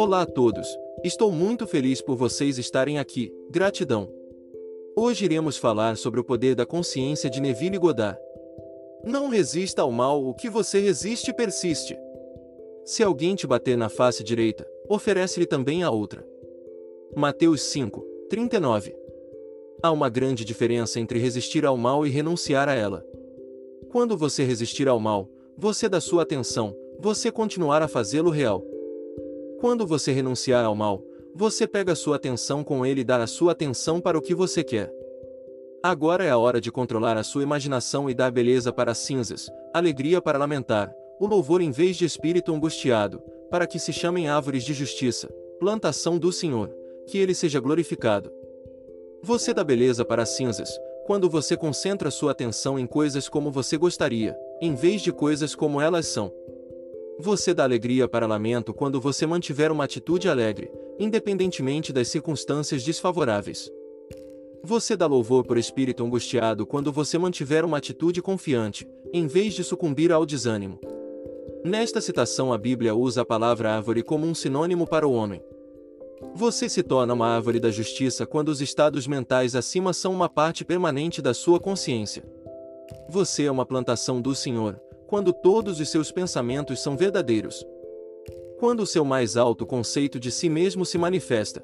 Olá a todos, estou muito feliz por vocês estarem aqui, gratidão. Hoje iremos falar sobre o poder da consciência de Neville Goddard. Não resista ao mal, o que você resiste persiste. Se alguém te bater na face direita, oferece-lhe também a outra. Mateus 5, 39. Há uma grande diferença entre resistir ao mal e renunciar a ela. Quando você resistir ao mal, você dá sua atenção, você continuar a fazê-lo real. Quando você renunciar ao mal, você pega sua atenção com ele e dá a sua atenção para o que você quer. Agora é a hora de controlar a sua imaginação e dar beleza para as cinzas, alegria para lamentar, o louvor em vez de espírito angustiado, para que se chamem árvores de justiça, plantação do Senhor, que ele seja glorificado. Você dá beleza para as cinzas, quando você concentra sua atenção em coisas como você gostaria, em vez de coisas como elas são. Você dá alegria para lamento quando você mantiver uma atitude alegre, independentemente das circunstâncias desfavoráveis. Você dá louvor por espírito angustiado quando você mantiver uma atitude confiante, em vez de sucumbir ao desânimo. Nesta citação, a Bíblia usa a palavra árvore como um sinônimo para o homem. Você se torna uma árvore da justiça quando os estados mentais acima são uma parte permanente da sua consciência. Você é uma plantação do Senhor, quando todos os seus pensamentos são verdadeiros. Quando o seu mais alto conceito de si mesmo se manifesta,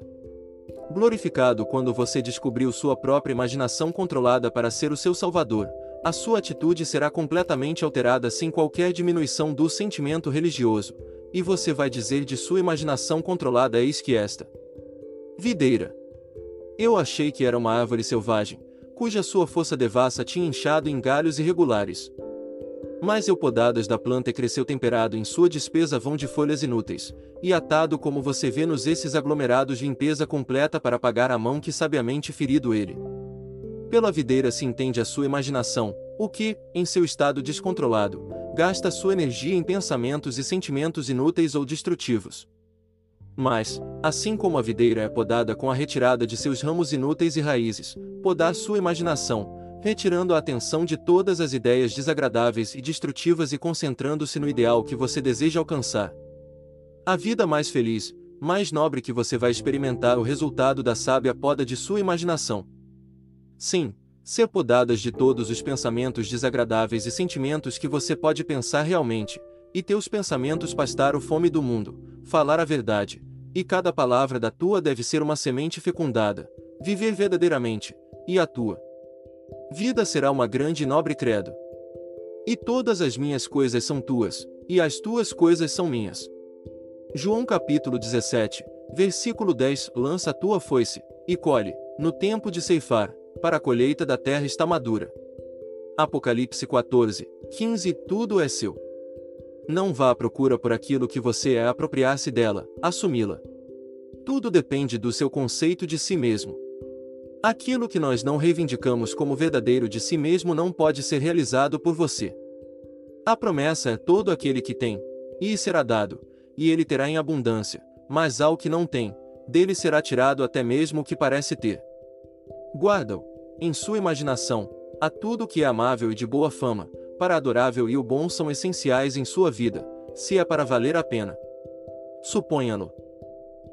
Glorificado quando você descobriu sua própria imaginação controlada para ser o seu salvador, a sua atitude será completamente alterada sem qualquer diminuição do sentimento religioso, e você vai dizer de sua imaginação controlada eis que esta. Videira. Eu achei que era uma árvore selvagem, cuja sua força devassa tinha inchado em galhos irregulares. Mas eu podadas da planta e cresceu temperado em sua despesa vão de folhas inúteis, e atado como você vê nos esses aglomerados de limpeza completa para pagar a mão que sabiamente ferido ele. Pela videira se entende a sua imaginação, o que, em seu estado descontrolado, gasta sua energia em pensamentos e sentimentos inúteis ou destrutivos. Mas, assim como a videira é podada com a retirada de seus ramos inúteis e raízes, podar sua imaginação, retirando a atenção de todas as ideias desagradáveis e destrutivas e concentrando-se no ideal que você deseja alcançar. A vida mais feliz, mais nobre que você vai experimentar o resultado da sábia poda de sua imaginação. Sim, ser podadas de todos os pensamentos desagradáveis e sentimentos que você pode pensar realmente, e teus pensamentos pastar o fome do mundo, falar a verdade, e cada palavra da tua deve ser uma semente fecundada, viver verdadeiramente, e a tua vida será uma grande e nobre credo. E todas as minhas coisas são tuas, e as tuas coisas são minhas. João capítulo 17, versículo 10 Lança a tua foice, e colhe, no tempo de ceifar, para a colheita da terra está madura. Apocalipse 14, 15 Tudo é seu. Não vá à procura por aquilo que você é apropriar-se dela, assumi-la. Tudo depende do seu conceito de si mesmo. Aquilo que nós não reivindicamos como verdadeiro de si mesmo não pode ser realizado por você. A promessa é todo aquele que tem, e será dado, e ele terá em abundância, mas ao que não tem, dele será tirado até mesmo o que parece ter. Guarda-o, em sua imaginação, a tudo que é amável e de boa fama, para adorável e o bom são essenciais em sua vida, se é para valer a pena. Suponha-no.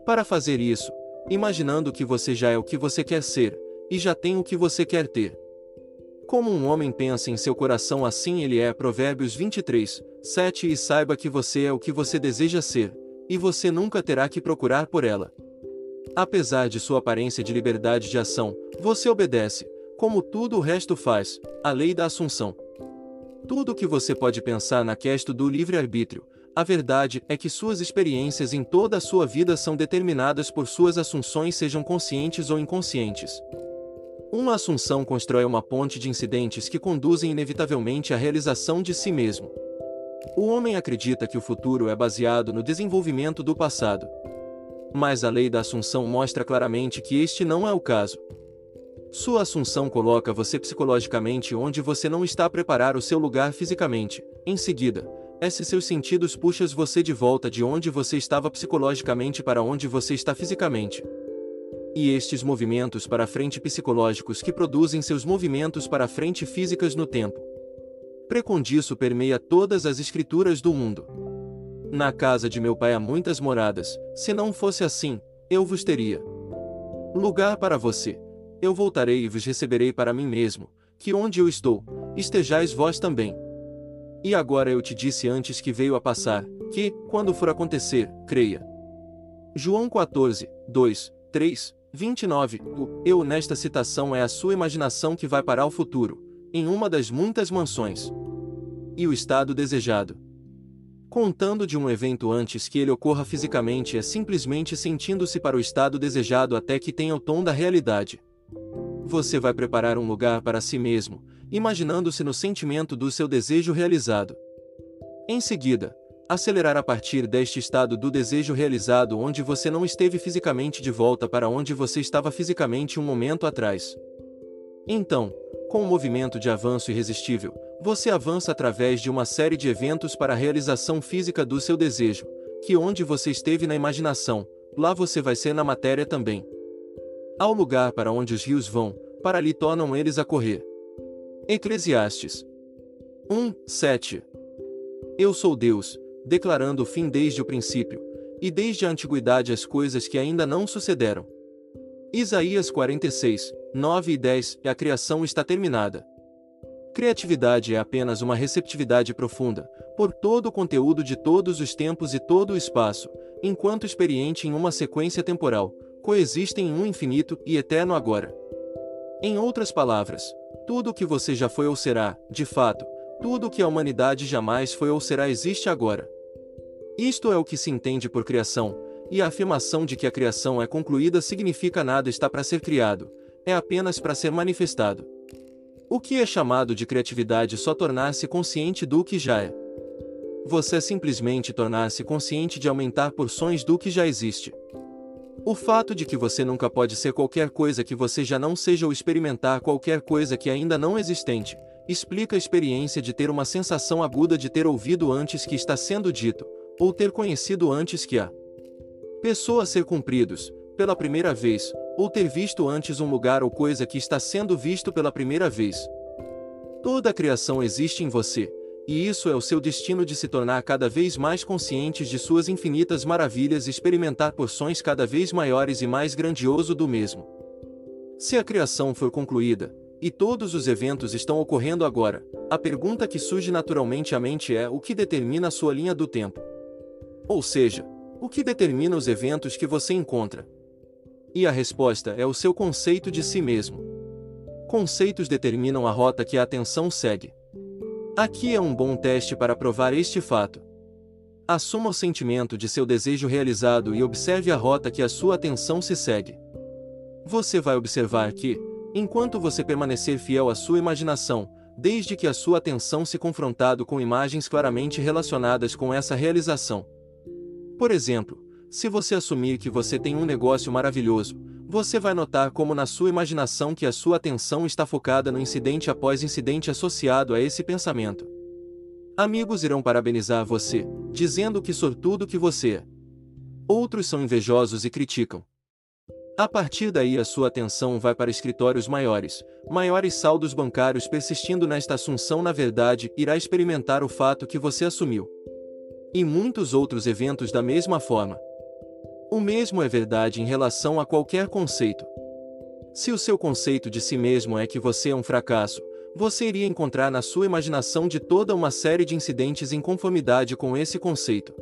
Para fazer isso, imaginando que você já é o que você quer ser, e já tem o que você quer ter. Como um homem pensa em seu coração assim ele é Provérbios 23, 7 e saiba que você é o que você deseja ser, e você nunca terá que procurar por ela. Apesar de sua aparência de liberdade de ação, você obedece, como tudo o resto faz, à lei da assunção. Tudo o que você pode pensar na questão do livre-arbítrio, a verdade é que suas experiências em toda a sua vida são determinadas por suas assunções, sejam conscientes ou inconscientes. Uma assunção constrói uma ponte de incidentes que conduzem inevitavelmente à realização de si mesmo. O homem acredita que o futuro é baseado no desenvolvimento do passado. Mas a lei da assunção mostra claramente que este não é o caso. Sua assunção coloca você psicologicamente onde você não está a preparar o seu lugar fisicamente. Em seguida, esses seus sentidos puxam você de volta de onde você estava psicologicamente para onde você está fisicamente. E estes movimentos para frente psicológicos que produzem seus movimentos para frente físicas no tempo. Precondiço permeia todas as escrituras do mundo. Na casa de meu pai há muitas moradas, se não fosse assim, eu vos teria lugar para você. Eu voltarei e vos receberei para mim mesmo, que onde eu estou, estejais vós também. E agora eu te disse antes que veio a passar, que, quando for acontecer, creia. João 14, 2, 3, 29. O eu nesta citação é a sua imaginação que vai para o futuro, em uma das muitas mansões. E o estado desejado. Contando de um evento antes que ele ocorra fisicamente é simplesmente sentindo-se para o estado desejado até que tenha o tom da realidade. Você vai preparar um lugar para si mesmo, imaginando-se no sentimento do seu desejo realizado. Em seguida, acelerar a partir deste estado do desejo realizado onde você não esteve fisicamente de volta para onde você estava fisicamente um momento atrás. Então, com um movimento de avanço irresistível, você avança através de uma série de eventos para a realização física do seu desejo, que onde você esteve na imaginação, lá você vai ser na matéria também. Ao lugar para onde os rios vão, para ali tornam eles a correr. Eclesiastes 1, 7 Eu sou Deus, declarando o fim desde o princípio, e desde a antiguidade as coisas que ainda não sucederam. Isaías 46, 9 e 10 A criação está terminada. Criatividade é apenas uma receptividade profunda, por todo o conteúdo de todos os tempos e todo o espaço, enquanto experiente em uma sequência temporal, coexistem em um infinito e eterno agora. Em outras palavras, tudo o que você já foi ou será, de fato, tudo o que a humanidade jamais foi ou será existe agora. Isto é o que se entende por criação, e a afirmação de que a criação é concluída significa nada está para ser criado, é apenas para ser manifestado. O que é chamado de criatividade só tornar-se consciente do que já é. Você simplesmente tornar-se consciente de aumentar porções do que já existe. O fato de que você nunca pode ser qualquer coisa que você já não seja ou experimentar qualquer coisa que ainda não existente, explica a experiência de ter uma sensação aguda de ter ouvido antes que está sendo dito, ou ter conhecido antes que a pessoa ser cumpridos, pela primeira vez, ou ter visto antes um lugar ou coisa que está sendo visto pela primeira vez. Toda a criação existe em você, e isso é o seu destino de se tornar cada vez mais conscientes de suas infinitas maravilhas e experimentar porções cada vez maiores e mais grandioso do mesmo. Se a criação for concluída, e todos os eventos estão ocorrendo agora, a pergunta que surge naturalmente à mente é o que determina a sua linha do tempo. Ou seja, o que determina os eventos que você encontra? E a resposta é o seu conceito de si mesmo. Conceitos determinam a rota que a atenção segue. Aqui é um bom teste para provar este fato. Assuma o sentimento de seu desejo realizado e observe a rota que a sua atenção se segue. Você vai observar que, enquanto você permanecer fiel à sua imaginação, desde que a sua atenção se confrontado com imagens claramente relacionadas com essa realização. Por exemplo, se você assumir que você tem um negócio maravilhoso, você vai notar como na sua imaginação que a sua atenção está focada no incidente após incidente associado a esse pensamento. Amigos irão parabenizar você, dizendo que sortudo que você é. Outros são invejosos e criticam. A partir daí a sua atenção vai para escritórios maiores, maiores saldos bancários persistindo nesta assunção na verdade irá experimentar o fato que você assumiu. E muitos outros eventos da mesma forma. O mesmo é verdade em relação a qualquer conceito. Se o seu conceito de si mesmo é que você é um fracasso, você iria encontrar na sua imaginação de toda uma série de incidentes em conformidade com esse conceito.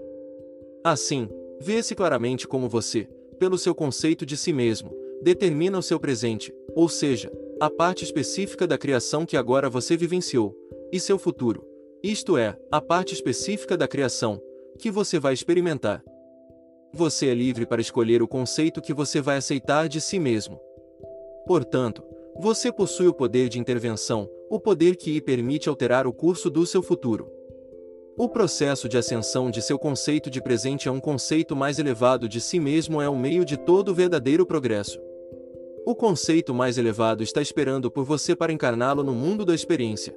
Assim, vê-se claramente como você, pelo seu conceito de si mesmo, determina o seu presente, ou seja, a parte específica da criação que agora você vivenciou, e seu futuro, isto é, a parte específica da criação, que você vai experimentar. Você é livre para escolher o conceito que você vai aceitar de si mesmo. Portanto, você possui o poder de intervenção, o poder que lhe permite alterar o curso do seu futuro. O processo de ascensão de seu conceito de presente a um conceito mais elevado de si mesmo é o meio de todo o verdadeiro progresso. O conceito mais elevado está esperando por você para encarná-lo no mundo da experiência.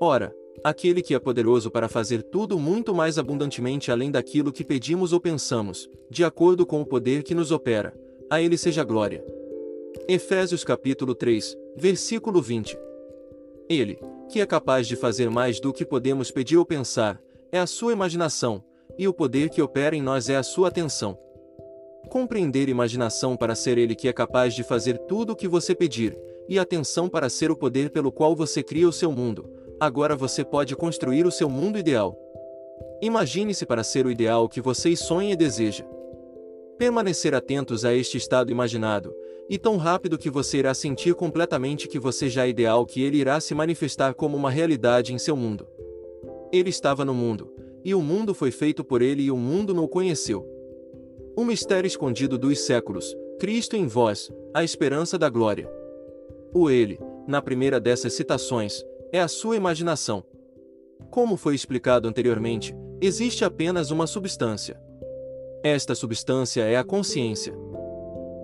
Ora, aquele que é poderoso para fazer tudo muito mais abundantemente além daquilo que pedimos ou pensamos, de acordo com o poder que nos opera. A ele seja glória. Efésios capítulo 3, versículo 20. Ele, que é capaz de fazer mais do que podemos pedir ou pensar, é a sua imaginação, e o poder que opera em nós é a sua atenção. Compreender imaginação para ser ele que é capaz de fazer tudo o que você pedir, e atenção para ser o poder pelo qual você cria o seu mundo. Agora você pode construir o seu mundo ideal. Imagine-se para ser o ideal que você sonha e deseja. Permanecer atentos a este estado imaginado, e tão rápido que você irá sentir completamente que você já é ideal que ele irá se manifestar como uma realidade em seu mundo. Ele estava no mundo, e o mundo foi feito por ele e o mundo não o conheceu. O mistério escondido dos séculos, Cristo em vós, a esperança da glória. O ele, na primeira dessas citações, é a sua imaginação. Como foi explicado anteriormente, existe apenas uma substância. Esta substância é a consciência.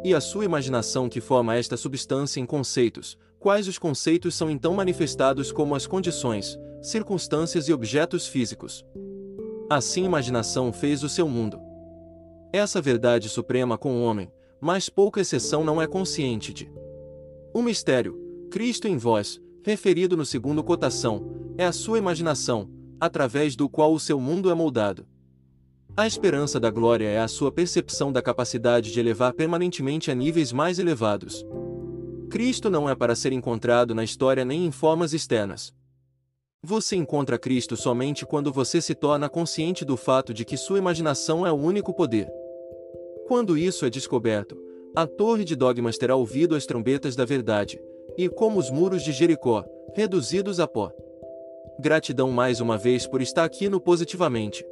E a sua imaginação que forma esta substância em conceitos, quais os conceitos são então manifestados como as condições, circunstâncias e objetos físicos. Assim, a imaginação fez o seu mundo. Essa verdade suprema com o homem, mas pouca exceção não é consciente de. O mistério, Cristo em vós, referido no segundo cotação, é a sua imaginação, através do qual o seu mundo é moldado. A esperança da glória é a sua percepção da capacidade de elevar permanentemente a níveis mais elevados. Cristo não é para ser encontrado na história nem em formas externas. Você encontra Cristo somente quando você se torna consciente do fato de que sua imaginação é o único poder. Quando isso é descoberto, a torre de dogmas terá ouvido as trombetas da verdade, e como os muros de Jericó, reduzidos a pó. Gratidão mais uma vez por estar aqui no Positivamente.